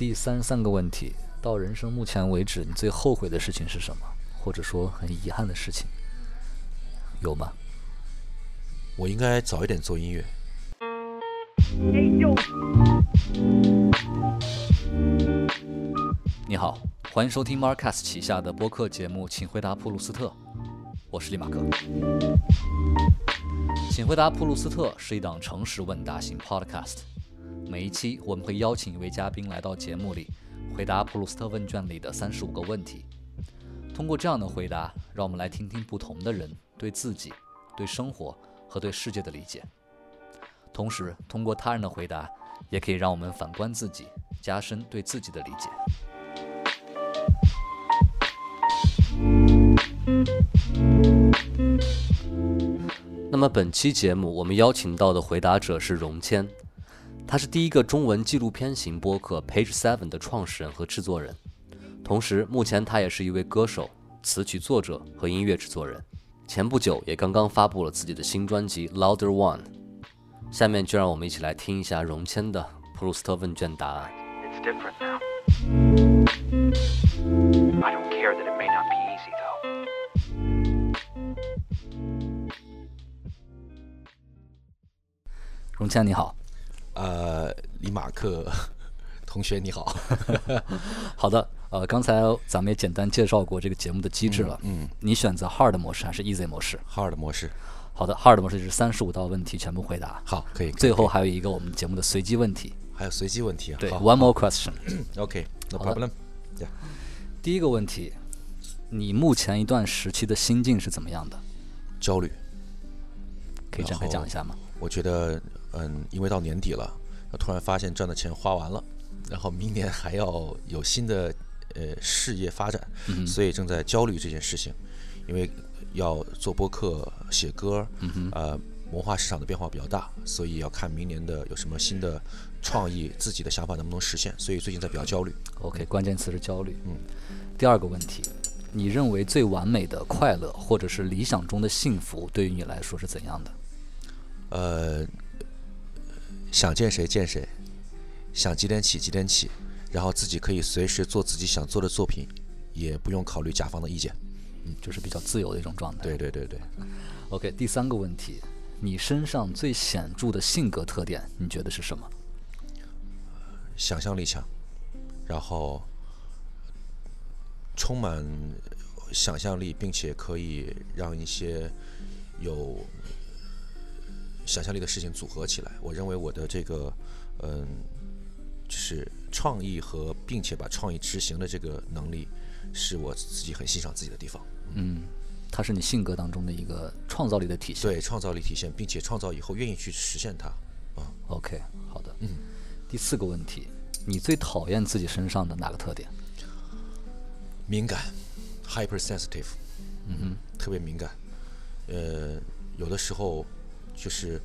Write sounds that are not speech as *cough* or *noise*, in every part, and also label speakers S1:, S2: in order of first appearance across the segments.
S1: 第三十三个问题，到人生目前为止，你最后悔的事情是什么？或者说很遗憾的事情，有吗？
S2: 我应该早一点做音乐。
S1: 你好，欢迎收听 Marcus 旗下的播客节目《请回答普鲁斯特》，我是李马克。《请回答普鲁斯特》是一档诚实问答型 Podcast，每一期我们会邀请一位嘉宾来到节目里，回答普鲁斯特问卷里的三十五个问题。通过这样的回答，让我们来听听不同的人对自己、对生活和对世界的理解。同时，通过他人的回答，也可以让我们反观自己，加深对自己的理解。那么本期节目我们邀请到的回答者是荣谦，他是第一个中文纪录片型播客 Page Seven 的创始人和制作人，同时目前他也是一位歌手、词曲作者和音乐制作人。前不久也刚刚发布了自己的新专辑《Louder One》。下面就让我们一起来听一下荣谦的普鲁斯特问卷答案。
S3: It's different now. I don't care that it may not be easy, though.
S1: 荣谦你好，
S2: 呃，李马克 *laughs* 同学你好。*laughs*
S1: 好的，呃，刚才咱们也简单介绍过这个节目的机制了。
S2: 嗯，
S1: 你选择 hard 模式还是 easy 模式
S2: ？hard 模式，
S1: 好的，hard 模式就是三十五道问题全部回答，
S2: 好，可以。
S1: 最后还有一个我们节目的随机问题。
S2: 还有随机问题啊。
S1: 对，one more question。*clears throat*
S2: OK，no problem。
S1: 第一个问题，你目前一段时期的心境是怎么样的？
S2: 焦虑，
S1: 可以展开讲一下吗？
S2: 我觉得，嗯，因为到年底了，突然发现赚的钱花完了，然后明年还要有新的呃事业发展，
S1: 嗯
S2: 所以正在焦虑这件事情，因为要做播客、写歌，
S1: 嗯
S2: 呃，文化市场的变化比较大，所以要看明年的有什么新的创意，自己的想法能不能实现，所以最近在比较焦虑。
S1: OK，关键词是焦虑。
S2: 嗯。
S1: 第二个问题，你认为最完美的快乐或者是理想中的幸福，对于你来说是怎样的？
S2: 呃，想见谁见谁，想几点起几点起，然后自己可以随时做自己想做的作品，也不用考虑甲方的意见。
S1: 嗯，就是比较自由的一种状态。
S2: 对对对对
S1: ，OK，第三个问题，你身上最显著的性格特点，你觉得是什么？
S2: 想象力强，然后充满想象力，并且可以让一些有想象力的事情组合起来。我认为我的这个，嗯，就是创意和并且把创意执行的这个能力，是我自己很欣赏自己的地方。
S1: 嗯，它是你性格当中的一个创造力的体现。
S2: 对，创造力体现，并且创造以后愿意去实现它。啊
S1: ，OK，好的。
S2: 嗯。
S1: 第四个问题，你最讨厌自己身上的哪个特点？
S2: 敏感，hypersensitive，
S1: 嗯哼，
S2: 特别敏感。呃，有的时候就是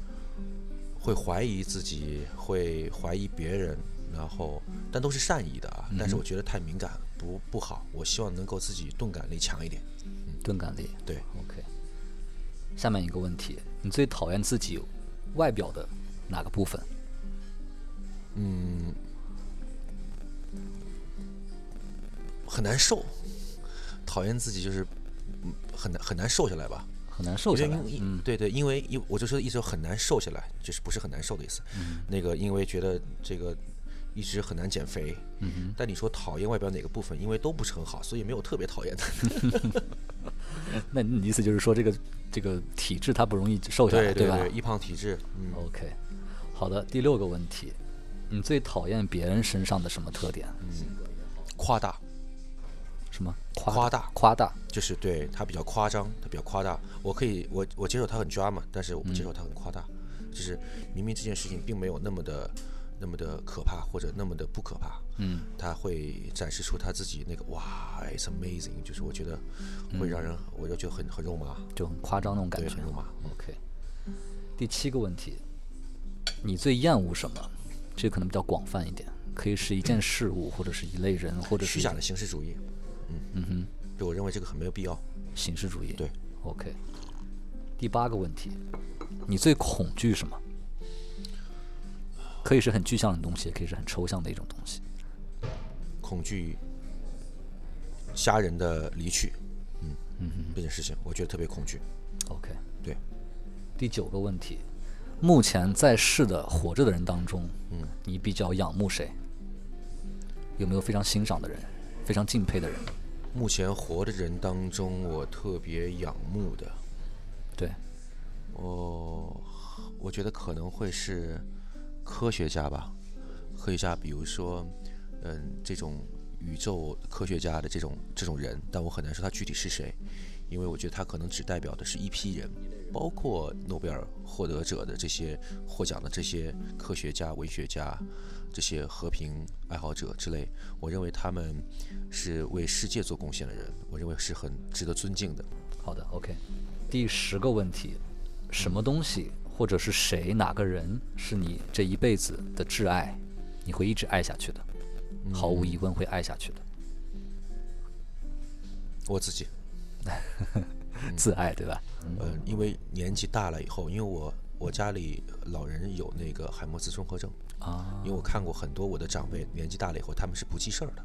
S2: 会怀疑自己，会怀疑别人，然后但都是善意的啊。但是我觉得太敏感不不好，我希望能够自己钝感力强一点。
S1: 嗯钝感力。
S2: 对
S1: ，OK。下面一个问题，你最讨厌自己外表的哪个部分？
S2: 嗯，很难受，讨厌自己就是嗯很难很难瘦下来吧。
S1: 很难瘦下来
S2: 对对，因为因我就说一直很难瘦下来，就是不是很难瘦的意思。
S1: 嗯
S2: 那个因为觉得这个一直很难减肥，
S1: 嗯
S2: 但你说讨厌外表哪个部分？因为都不是很好，所以没有特别讨厌的。*laughs*
S1: 那你的意思就是说，这个这个体质它不容易瘦下来，吧
S2: 对吧，易胖体质，嗯
S1: ，？OK，好的。第六个问题，你最讨厌别人身上的什么特点？
S2: 嗯夸大
S1: 什么夸
S2: 夸大
S1: 夸大？
S2: 就是对他比较夸张，他比较夸大。我可以，我我接受他很抓嘛，但是我不接受他很夸大。就是明明这件事情并没有那么的那么的可怕，或者那么的不可怕，
S1: 嗯，
S2: 他会展示出他自己那个哇，it's amazing，就是我觉得会让人，我就觉得很很肉麻，
S1: 就很夸张那种感，觉
S2: 很。肉麻。
S1: OK，第七个问题，你最厌恶什么？这可能比较广泛一点，可以是一件事物，或者是一类人，或者是
S2: 虚假的形式主义，
S1: 嗯哼，
S2: 对我认为这个很没有必要。
S1: 形式主义。
S2: 对
S1: ，OK。第八个问题，你最恐惧什么？可以是很具象的东西，也可以是很抽象的一种东西。
S2: 恐惧家人的离去，嗯嗯，这件事情我觉得特别恐惧。
S1: OK，
S2: 对，
S1: 第九个问题，目前在世的活着的人当中，嗯，你比较仰慕谁？有没有非常欣赏的人，非常敬佩的人？
S2: 目前活的人当中，我特别仰慕的，
S1: 对，
S2: 我，我觉得可能会是科学家吧。科学家，比如说，嗯，这种宇宙科学家的这种这种人，但我很难说他具体是谁，因为我觉得他可能只代表的是一批人，包括诺贝尔获得者的这些获奖的这些科学家、文学家、这些和平爱好者之类。我认为他们是为世界做贡献的人，我认为是很值得尊敬的。
S1: 好的，OK。第十个问题，什么东西或者是谁哪个人是你这一辈子的挚爱，你会一直爱下去的，毫无疑问会爱下去的，
S2: 我自己。*laughs*
S1: 自爱对吧？
S2: 嗯，因为年纪大了以后，因为我我家里老人有那个海默兹综合症
S1: 啊，
S2: 因为我看过很多我的长辈年纪大了以后，他们是不记事儿的，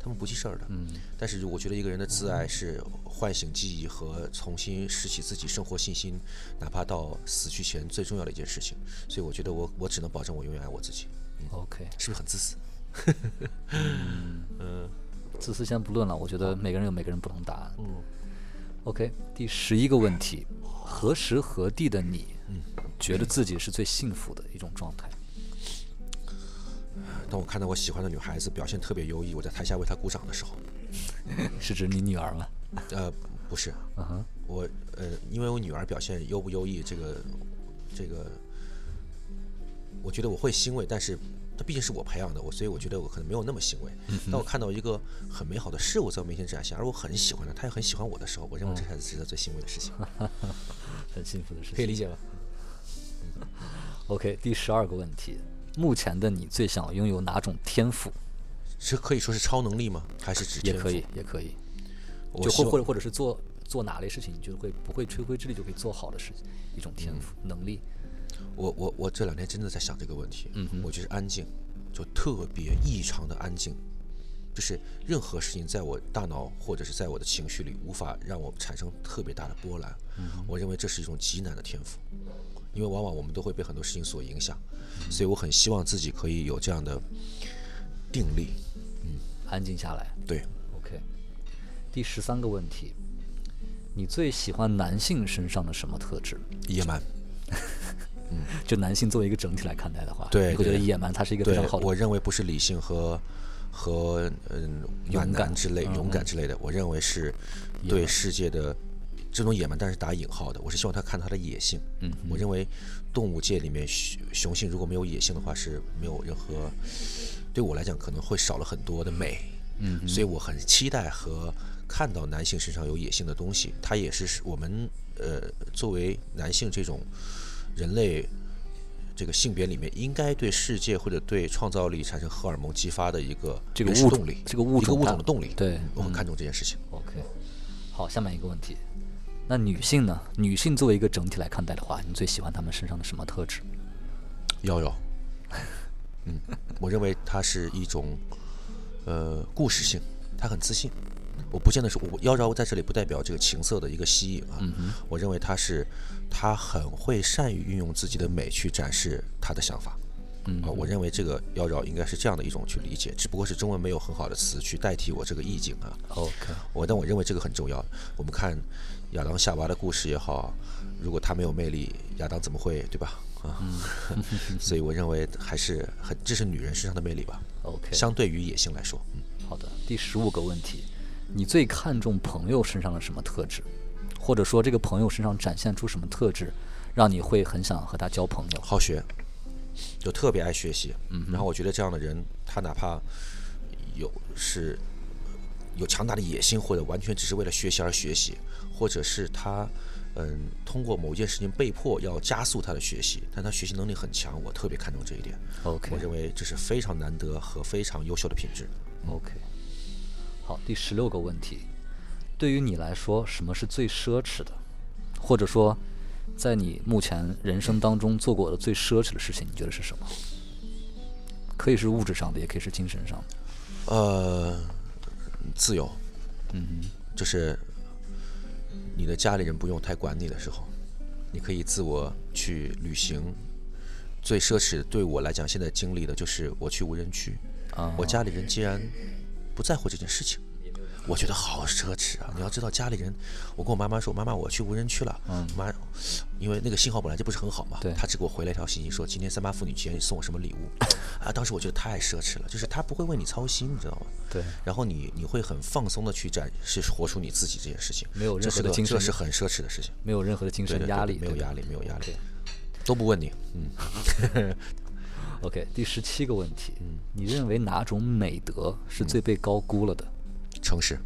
S2: 他们不记事儿的。嗯，但是我觉得一个人的自爱是唤醒记忆和重新拾起自己生活信心，哪怕到死去前最重要的一件事情。所以我觉得我我只能保证我永远爱我自己
S1: ，OK，
S2: 是不是很自私？*laughs*
S1: 嗯自私先不论了，我觉得每个人有每个人不同答案。嗯，OK，第十一个问题，何时何地的你，觉得自己是最幸福的一种状态？
S2: 当我看到我喜欢的女孩子表现特别优异，我在台下为她鼓掌的时候，*laughs*
S1: 是指你女儿吗？
S2: 呃，不是，
S1: 嗯哼，
S2: 我呃，因为我女儿表现优不优异，这个这个，我觉得我会欣慰，但是她毕竟是我培养的，我所以我觉得我可能没有那么欣慰。当我看到一个很美好的事物在我面前展现，而我很喜欢她，她也很喜欢我的时候，我认为这才是值得最欣慰的事情，*laughs*
S1: 很幸福的事情。
S2: 可以理解吧？*laughs*
S1: OK，第十二个问题，目前的你最想拥有哪种天赋？
S2: 是可以说是超能力吗？还是指天赋
S1: 也可以，也可以，
S2: 我
S1: 就或或者或者是做做哪类事情，你就会不会吹灰之力就可以做好的事情，一种天赋、能力。
S2: 我我我这两天真的在想这个问题，嗯，我觉得安静，就特别异常的安静，就是任何事情在我大脑或者是在我的情绪里无法让我产生特别大的波澜，嗯我认为这是一种极难的天赋，因为往往我们都会被很多事情所影响，所以我很希望自己可以有这样的定力，嗯
S1: 安静下来。
S2: 对
S1: ，OK，第十三个问题，你最喜欢男性身上的什么特质？
S2: 野蛮，*laughs* 嗯
S1: 就男性作为一个整体来看待的话，
S2: 对
S1: 你会觉得野蛮它是一个非常好，的。
S2: 我认为不是理性和和嗯
S1: 勇敢
S2: 之类、勇敢之类的，我认为是对世界的这种野蛮，但是打引号的，我是希望他看他的野性。嗯，我认为动物界里面雄雄性如果没有野性的话，是没有任何对我来讲可能会少了很多的美。嗯，所以我很期待和看到男性身上有野性的东西，他也是我们呃作为男性这种人类这个性别里面应该对世界或者对创造力产生荷尔蒙激发的一个
S1: 这个物
S2: 动力，
S1: 这个物
S2: 一个物
S1: 种
S2: 的动力。
S1: 对
S2: 我很看重这件事情。
S1: OK，好，下面一个问题，那女性呢？女性作为一个整体来看待的话，你最喜欢她们身上的什么特质？
S2: 瑶瑶，嗯，我认为它是一种呃故事性，她很自信。我不见得是我妖娆在这里不代表这个情色的一个吸引啊，我认为她是她很会善于运用自己的美去展示她的想法。嗯、我认为这个妖娆应该是这样的一种去理解，只不过是中文没有很好的词去代替我这个意境啊。
S1: OK，
S2: 我但我认为这个很重要。我们看亚当夏娃的故事也好，如果他没有魅力，亚当怎么会对吧？啊，*laughs* 所以我认为还是很，这是女人身上的魅力吧。
S1: OK
S2: 相对于野性来说，嗯，
S1: 好的，第十五个问题，你最看重朋友身上的什么特质，或者说这个朋友身上展现出什么特质，让你会很想和他交朋友？
S2: 好学，就特别爱学习。嗯，然后我觉得这样的人，他哪怕有是有强大的野心，或者完全只是为了学习而学习，或者是他嗯通过某件事情被迫要加速他的学习，但他学习能力很强，我特别看重这一点。
S1: OK
S2: 我认为这是非常难得和非常优秀的品质。
S1: OK，好，第十六个问题，对于你来说，什么是最奢侈的？或者说，在你目前人生当中做过的最奢侈的事情，你觉得是什么？可以是物质上的，也可以是精神上的。
S2: 呃，自由，
S1: 嗯
S2: 就是你的家里人不用太管你的时候，你可以自我去旅行。最奢侈对我来讲，现在经历的就是我去无人区，
S1: 哼，啊，
S2: 我家里人竟然不在乎这件事情，我觉得好奢侈啊！你要知道，家里人，我跟我妈妈说，妈妈我去无人区了，
S1: 嗯。
S2: 妈，因为那个信号本来就不是很好嘛，
S1: 对。
S2: 她只给我回了一条信息说今天三八妇女节你送我什么礼物，*laughs* 啊，当时我觉得太奢侈了，就是她不会为你操心，你知道吗？
S1: 对，
S2: 然后你你会很放松的去展示活出你自己这件事情，
S1: 没有任何的精神。
S2: 这是很奢侈的事情，
S1: 没有任何的精神压力，
S2: 没有压力，没有压力，都不问你，嗯，*laughs*
S1: OK，第十七个问题，嗯。你认为哪种美德是最被高估了的？
S2: 诚实。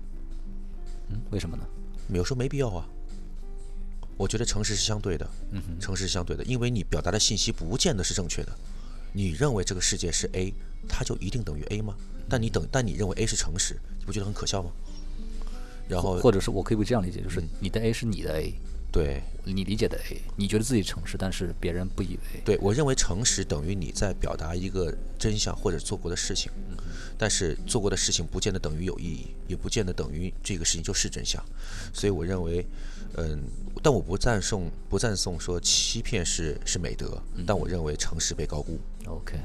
S1: 嗯，为什么呢？
S2: 有时候没必要啊。我觉得诚实是相对的，诚实是相对的，因为你表达的信息不见得是正确的。你认为这个世界是 A，它就一定等于 A 吗？但你等，但你认为 A 是诚实，你不觉得很可笑吗？然后
S1: 或者是我可以不这样理解，就是
S2: 嗯
S1: 你的 A 是你的 A，
S2: 对
S1: 你理解的 A，你觉得自己诚实，但是别人不以为。
S2: 对，我认为诚实等于你在表达一个真相或者做过的事情，但是做过的事情不见得等于有意义，也不见得等于这个事情就是真相。所以我认为，嗯，但我不赞颂不赞颂说欺骗是是美德，但我认为诚实被高估。
S1: OK，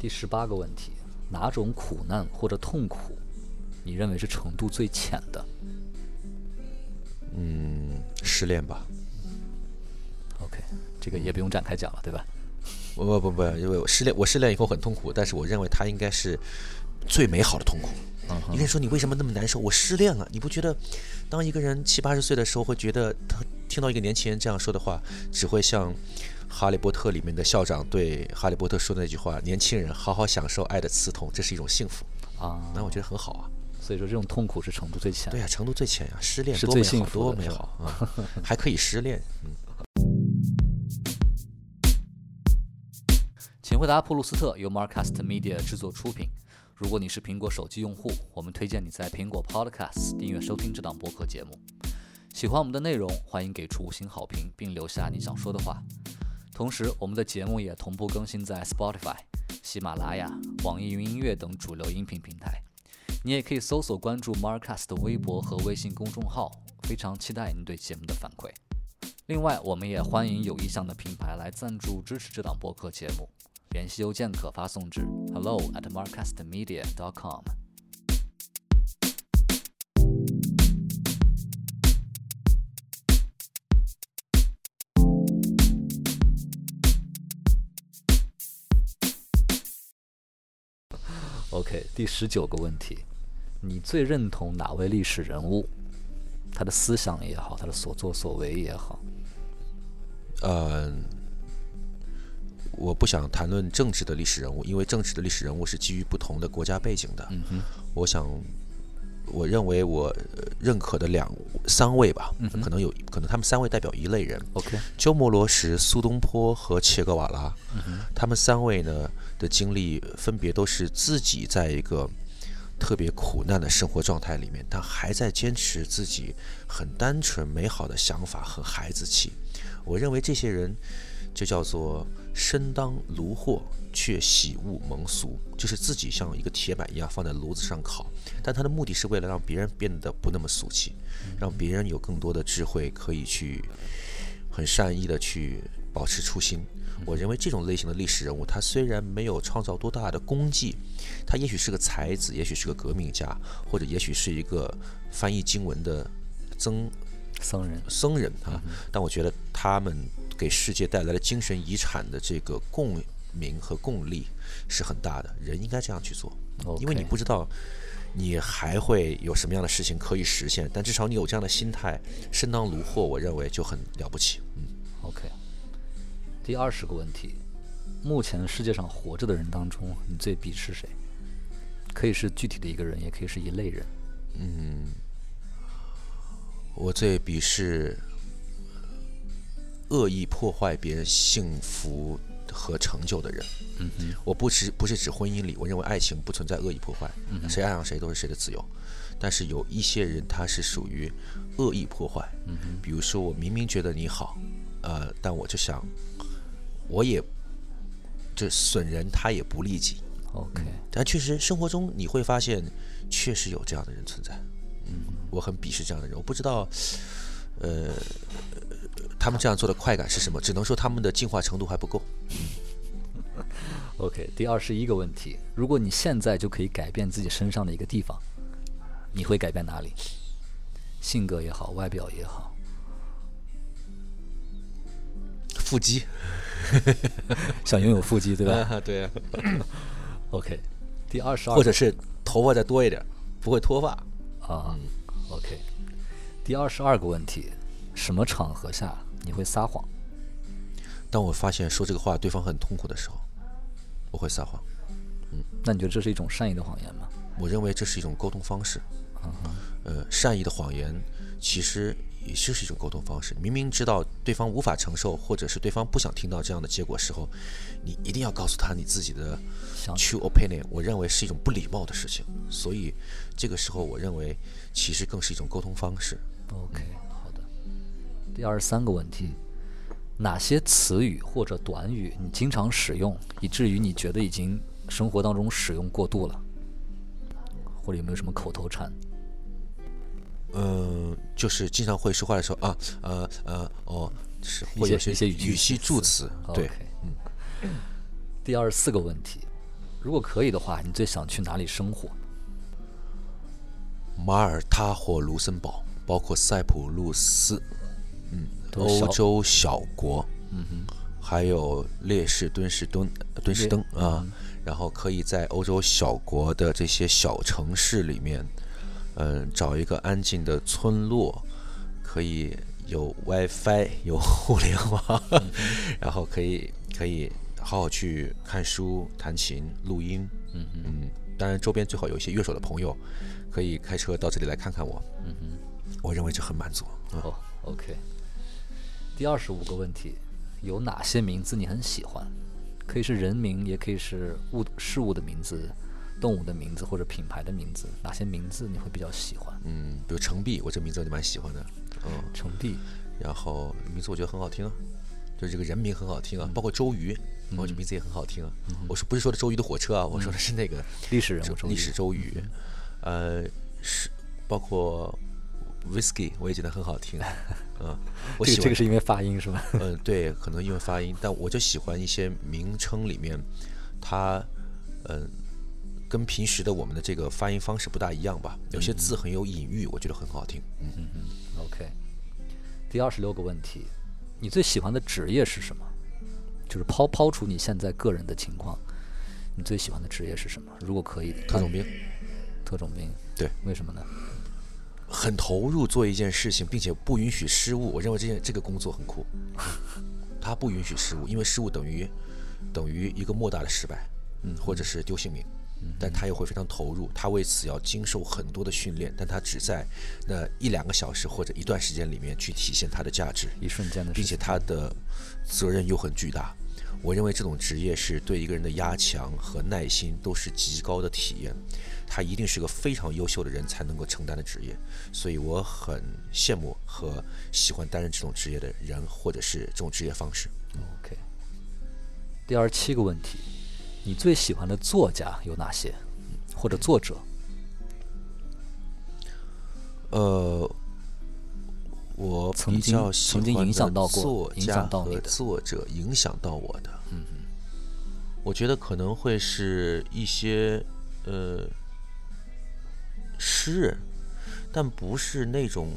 S1: 第十八个问题，哪种苦难或者痛苦，你认为是程度最浅的
S2: 嗯，失恋吧。
S1: ？OK，这个也不用展开讲了，对吧？
S2: 不不不不，因为我失恋，我失恋以后很痛苦，但是我认为它应该是最美好的痛苦。
S1: 嗯
S2: 一个人说你为什么那么难受？我失恋了，你不觉得？当一个人七八十岁的时候，会觉得他听到一个年轻人这样说的话，只会像《哈利波特》里面的校长对哈利波特说的那句话：“年轻人，好好享受爱的刺痛，这是一种幸福。”
S1: 啊，
S2: 那我觉得很好啊。
S1: 所以说这种痛苦是程度最浅。
S2: 对呀、程度最浅呀、失恋
S1: 是最幸福的
S2: 多美好啊，还可以失恋。嗯，
S1: 请回答普鲁斯特由 Marcast Media 制作出品。如果你是苹果手机用户，我们推荐你在苹果 Podcast 订阅收听这档播客节目。喜欢我们的内容，欢迎给出五星好评，并留下你想说的话。同时，我们的节目也同步更新在 Spotify、喜马拉雅、网易云音乐等主流音频平台。你也可以搜索关注 Marcast 的微博和微信公众号，非常期待您对节目的反馈。另外，我们也欢迎有意向的品牌来赞助支持这档播客节目。联系邮件可发送至 hello at marcastmedia.com。OK，第十九个问题，你最认同哪位历史人物？他的思想也好，他的所作所为也好。
S2: 呃，我不想谈论政治的历史人物，因为政治的历史人物是基于不同的国家背景的。
S1: 嗯哼，
S2: 我想，我认为我呃认可的两三位吧，
S1: 嗯
S2: 可能有可能他们三位代表一类人
S1: ，OK，
S2: 鸠摩罗什、苏东坡和切格瓦拉，
S1: 嗯
S2: 他们三位呢的经历分别都是自己在一个特别苦难的生活状态里面，但还在坚持自己很单纯美好的想法和孩子气。我认为这些人就叫做身当炉火，却喜恶蒙俗，就是自己像一个铁板一样放在炉子上烤，但他的目的是为了让别人变得不那么俗气，让别人有更多的智慧可以去很善意的去保持初心。我认为这种类型的历史人物，他虽然没有创造多大的功绩，他也许是个才子，也许是个革命家，或者也许是一个翻译经文的僧
S1: 僧人。
S2: 僧人啊，但我觉得他们给世界带来的精神遗产的这个共鸣和共力是很大的，人应该这样去做，因为你不知道你还会有什么样的事情可以实现，但至少你有这样的心态，身当炉火，我认为就很了不起。嗯
S1: ，OK，第二十个问题，目前世界上活着的人当中，你最鄙视谁？可以是具体的一个人，也可以是一类人。
S2: 嗯我最鄙视恶意破坏别人幸福和成就的人。
S1: 嗯哼，
S2: 我不是不是指婚姻里，我认为爱情不存在恶意破坏，
S1: 嗯
S2: 谁爱上谁都是谁的自由。但是有一些人他是属于恶意破坏，
S1: 嗯哼，
S2: 比如说我明明觉得你好，呃，但我就想，我也这损人他也不利己。
S1: OK，
S2: 但确实生活中你会发现，确实有这样的人存在。嗯，我很鄙视这样的人。我不知道，呃，他们这样做的快感是什么？只能说他们的进化程度还不够。
S1: OK，第二十一个问题：如果你现在就可以改变自己身上的一个地方，你会改变哪里？性格也好，外表也好。
S2: 腹肌，*laughs*
S1: 想拥有腹肌，对吧 *laughs*
S2: 啊，对啊？*coughs*
S1: OK，第二十二，
S2: 或者是头发再多一点，不会脱发。
S1: 啊，OK，第二十二个问题：什么场合下你会撒谎？
S2: 当我发现说这个话对方很痛苦的时候，我会撒谎。
S1: 嗯那你觉得这是一种善意的谎言吗？
S2: 我认为这是一种沟通方式。呃，善意的谎言其实也就是一种沟通方式。明明知道对方无法承受，或者是对方不想听到这样的结果时候，你一定要告诉他你自己的 true opinion。我认为是一种不礼貌的事情，所以这个时候我认为其实更是一种沟通方式。
S1: OK，好的。第二十三个问题：哪些词语或者短语你经常使用，以至于你觉得已经生活当中使用过度了？或者有没有什么口头禅？
S2: 嗯，就是经常会说话的时候啊，呃呃哦，是
S1: 一
S2: 会有
S1: 些一些语
S2: 语气助词，对
S1: OK，第二十四个问题：如果可以的话，你最想去哪里生活？
S2: 马耳他或卢森堡，包括塞浦路斯，嗯，欧洲小国，嗯哼，还有列士敦士敦敦士登啊，然后可以在欧洲小国的这些小城市里面，嗯，找一个安静的村落，可以有 WiFi，有互联网，*laughs* 然后可以可以好好去看书、弹琴、录音，嗯嗯，当然周边最好有一些乐手的朋友，可以开车到这里来看看我，嗯哼，我认为这很满足，嗯。
S1: 哦，OK。第二十五个问题：有哪些名字你很喜欢？可以是人名，也可以是物事物的名字、动物的名字或者品牌的名字。哪些名字你会比较喜欢？
S2: 嗯，比如程璧，我这名字我就蛮喜欢的，嗯，
S1: 程璧，
S2: 然后名字我觉得很好听啊，就是这个人名很好听啊，包括周瑜，我这名字也很好听啊。我说不是说的周瑜的火车啊，我说的是那个
S1: 历史人物
S2: 周历史周瑜，呃，是包括 whisky 我也觉得很好听，*laughs* 嗯，我
S1: 这
S2: 喜欢
S1: 个这个是因为发音是吧？
S2: 嗯，对，可能因为发音，但我就喜欢一些名称里面，它，嗯，跟平时的我们的这个发音方式不大一样吧。有些字很有隐喻，我觉得很好听。嗯嗯嗯
S1: ，OK，第二十六个问题，你最喜欢的职业是什么？就是抛抛除你现在个人的情况，你最喜欢的职业是什么？如果可以，
S2: 特种兵
S1: 特种兵，
S2: 对，
S1: 为什么呢？
S2: 很投入做一件事情，并且不允许失误。我认为这件这个工作很酷，*laughs* 他不允许失误，因为失误等于等于一个莫大的失败，嗯，或者是丢性命。但他也会非常投入，他为此要经受很多的训练，但他只在那一两个小时或者一段时间里面去体现他的价值，
S1: 一瞬间的
S2: 并且。他的责任又很巨大。我认为这种职业是对一个人的压强和耐心都是极高的体验，他一定是个非常优秀的人才能够承担的职业，所以我很羡慕和喜欢担任这种职业的人，或者是这种职业方式。
S1: OK。第二十七个问题，你最喜欢的作家有哪些，或者作者？
S2: 呃，我
S1: 曾经
S2: 比较喜
S1: 曾经影响到过影
S2: 作家和
S1: 响到你的
S2: 作者，影响到我的。嗯我觉得可能会是一些呃诗人，但不是那种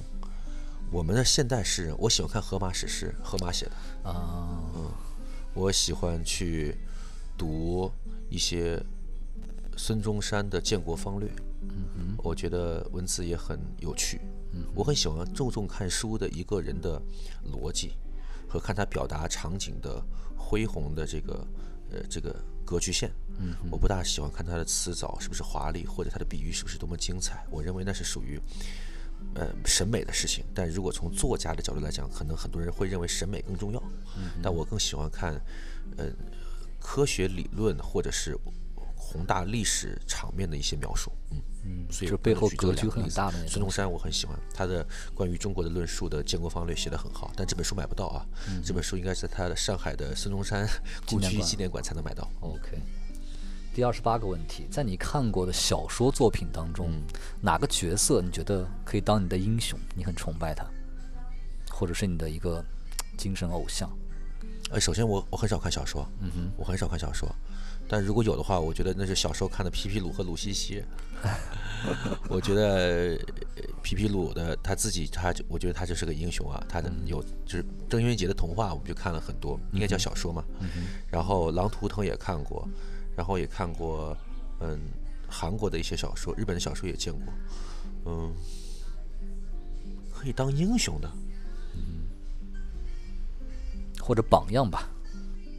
S2: 我们的现代诗人。我喜欢看荷马史诗，荷马写的。
S1: 啊、
S2: 我喜欢去读一些孙中山的《建国方略》，我觉得文字也很有趣。我很喜欢注重看书的一个人的逻辑，和看他表达场景的恢宏的这个呃这个格局线。嗯我不大喜欢看他的词藻是不是华丽，或者他的比喻是不是多么精彩。我认为那是属于呃审美的事情。但如果从作家的角度来讲，可能很多人会认为审美更重要。嗯但我更喜欢看呃科学理论或者是宏大历史场面的一些描述。嗯嗯，所以
S1: 就背后格局很大的
S2: 孙中山我很喜欢他的关于中国的论述的建国方略写得很好，但这本书买不到啊。这本书应该是在他的上海的孙中山 *laughs* 故居纪念馆才能买到。
S1: OK，第二十八个问题，在你看过的小说作品当中，
S2: 嗯
S1: 哪个角色你觉得可以当你的英雄？你很崇拜他，或者是你的一个精神偶像？
S2: 呃，首先我我很少看小说，嗯哼，我很少看小说，但如果有的话，我觉得那是小时候看的皮皮鲁和鲁西西。*laughs* 我觉得呃皮皮鲁的他自己，他就我觉得他就是个英雄啊，他的有就是郑渊洁的童话，我们就看了很多，应该叫小说嘛。然后《狼图腾》也看过，然后也看过嗯韩国的一些小说，日本的小说也见过，嗯，可以当英雄的。
S1: 或者榜样吧？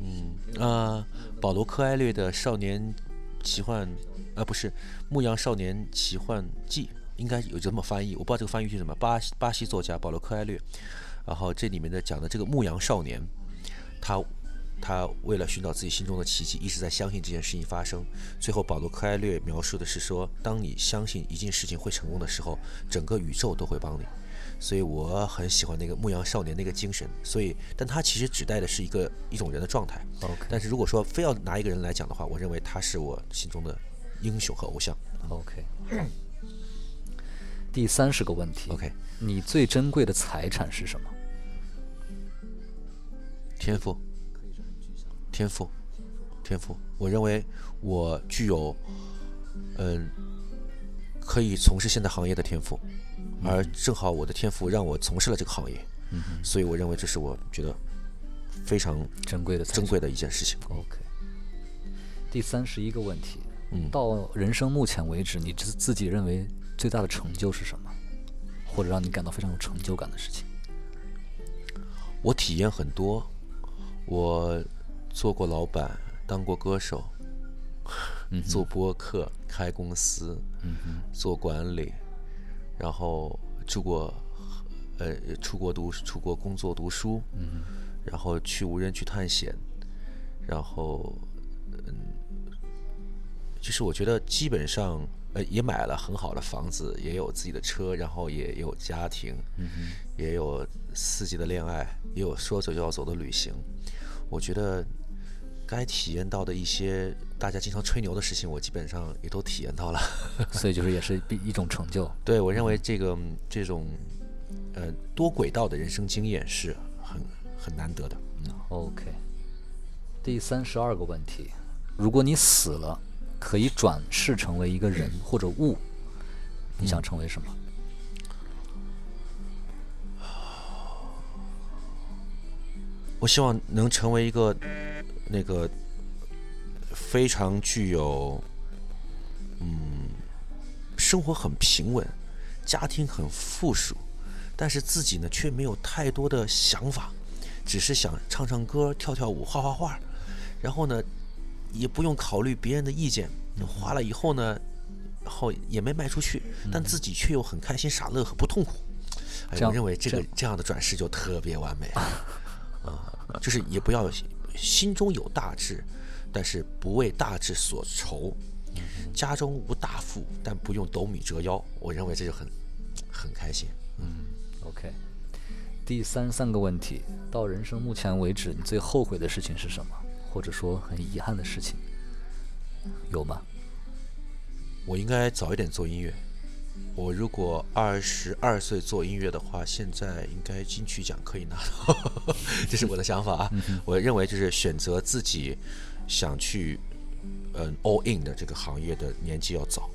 S2: 嗯呃，保罗·柯埃略的《少年奇幻》啊，不是《牧羊少年奇幻记》，应该有这么翻译，我不知道这个翻译是什么。巴西巴西作家保罗·柯埃略，然后这里面的讲的这个牧羊少年，他他为了寻找自己心中的奇迹，一直在相信这件事情发生。最后，保罗·柯埃略描述的是说，当你相信一件事情会成功的时候，整个宇宙都会帮你。所以我很喜欢那个牧羊少年那个精神。所以，但他其实指代的是一个一种人的状态。
S1: OK
S2: 但是如果说非要拿一个人来讲的话，我认为他是我心中的英雄和偶像。
S1: OK，*coughs* 第三十个问题
S2: OK
S1: 你最珍贵的财产是什么？
S2: 天赋，天赋，天赋。我认为我具有，嗯，可以从事现代行业的天赋，而正好我的天赋让我从事了这个行业，所以我认为这是我觉得非常
S1: 珍贵的
S2: 珍贵的一件事情。
S1: OK，第三十一个问题，
S2: 嗯
S1: 到人生目前为止，你自自己认为最大的成就是什么？或者让你感到非常有成就感的事情？
S2: 我体验很多，我做过老板，当过歌手，做播客，开公司，做管理，然后出国，呃，出国读出国工作读书，然后去无人区探险，然后，嗯，就是我觉得基本上，呃，也买了很好的房子，也有自己的车，然后也有家庭，也有四季的恋爱，也有说走就要走的旅行。我觉得该体验到的一些大家经常吹牛的事情，我基本上也都体验到了。*laughs*
S1: 所以就是也是一一种成就。
S2: 对我认为这个这种呃多轨道的人生经验是很很难得的。
S1: OK，第三十二个问题：如果你死了，可以转世成为一个人或者物，你想成为什么？
S2: 我希望能成为一个那个非常具有，嗯，生活很平稳，家庭很富庶，但是自己呢却没有太多的想法，只是想唱唱歌、跳跳舞、画画画，然后呢，也不用考虑别人的意见，画了以后呢，然后也没卖出去，但自己却又很开心、傻乐和不痛苦。我认为这
S1: 这
S2: 个这样的转世就特别完美。啊，就是也不要心中有大志，但是不为大志所愁。家中无大富，但不用斗米折腰。我认为这就很很开心。
S1: 嗯 OK，第三十三个问题：到人生目前为止，你最后悔的事情是什么？或者说很遗憾的事情，有吗？
S2: 我应该早一点做音乐。我如果二十二岁做音乐的话，现在应该金曲奖可以拿到，*laughs* 这是我的想法啊。我认为就是选择自己想去嗯 all in 的这个行业的年纪要早。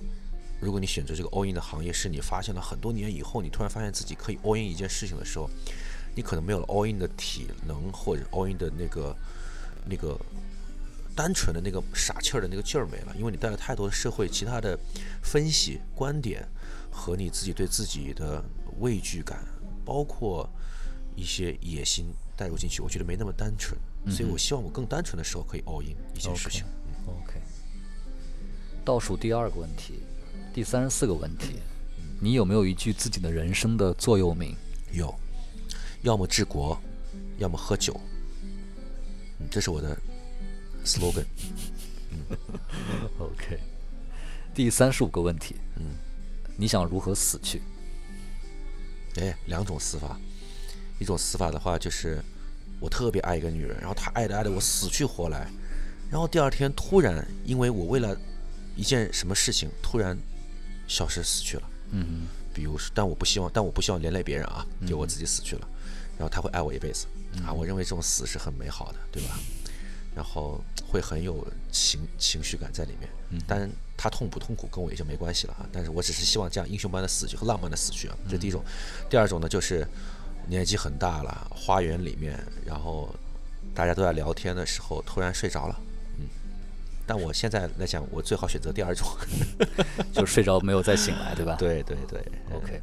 S2: 如果你选择这个 all in 的行业，是你发现了很多年以后，你突然发现自己可以 all in 一件事情的时候，你可能没有了 all in 的体能或者 all in 的那个那个单纯的那个傻气儿的那个劲儿没了，因为你带了太多的社会其他的分析观点和你自己对自己的畏惧感，包括一些野心带入进去，我觉得没那么单纯，所以我希望我更单纯的时候可以 all in 一件事情。
S1: OK，倒数第二个问题，第三十四个问题，你有没有一句自己的人生的座右铭？
S2: 有，要么治国，要么喝酒。嗯，这是我的 slogan。嗯，*laughs*
S1: OK，第三十五个问题，嗯，你想如何死去？
S2: 哎，两种死法，一种死法的话就是我特别爱一个女人，然后她爱的爱的我死去活来，然后第二天突然因为我为了一件什么事情突然消失死去了。
S1: 嗯
S2: 比如说，但我不希望，但我不希望连累别人啊，就我自己死去了，然后她会爱我一辈子啊，我认为这种死是很美好的，对吧？然后会很有情情绪感在里面，嗯，但他痛不痛苦跟我也就没关系了啊，但是我只是希望这样英雄般的死去和浪漫的死去啊，这第一种。第二种呢，就是年纪很大了，花园里面，然后大家都在聊天的时候突然睡着了，嗯，但我现在来讲，我最好选择第二种 *laughs* *laughs*
S1: 就是睡着没有再醒来，对吧？
S2: 对对对
S1: ，OK，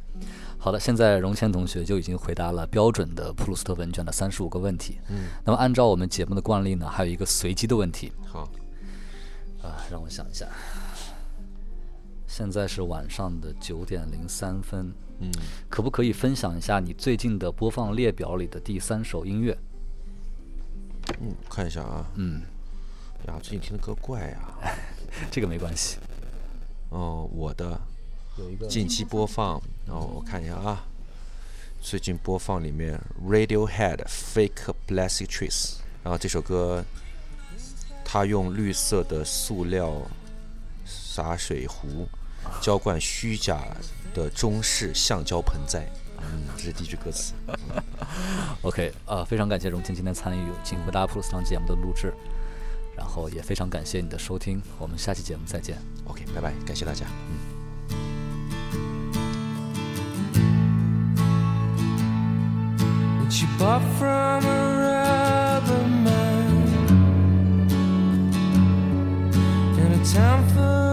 S1: 好的，现在荣谦同学就已经回答了标准的普鲁斯特问卷的三十五个问题。嗯，那么按照我们节目的惯例呢，还有一个随机的问题
S2: 好。
S1: 啊，让我想一下。现在是晚上的九点零三分，
S2: 嗯，
S1: 可不可以分享一下你最近的播放列表里的第三首音乐？
S2: 嗯，看一下啊，
S1: 嗯，
S2: 呀，最近听的歌怪呀、*laughs*
S1: 这个没关系。
S2: 哦，我的
S1: 有一个
S2: 近期播放，然哦，我看一下啊，最近播放里面 Radiohead Fake Plastic Trees，然后这首歌，他用绿色的塑料洒水壶浇灌虚假的中式橡胶盆栽，嗯，这是第一句歌词。*laughs*
S1: OK，呃，非常感谢荣庆今天参与《请回答普鲁斯堂》节目的录制，然后也非常感谢你的收听，我们下期节目再见。
S2: OK，拜拜，感谢大家。嗯。
S4: that you bought from a rubber man in a town full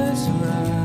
S1: this right.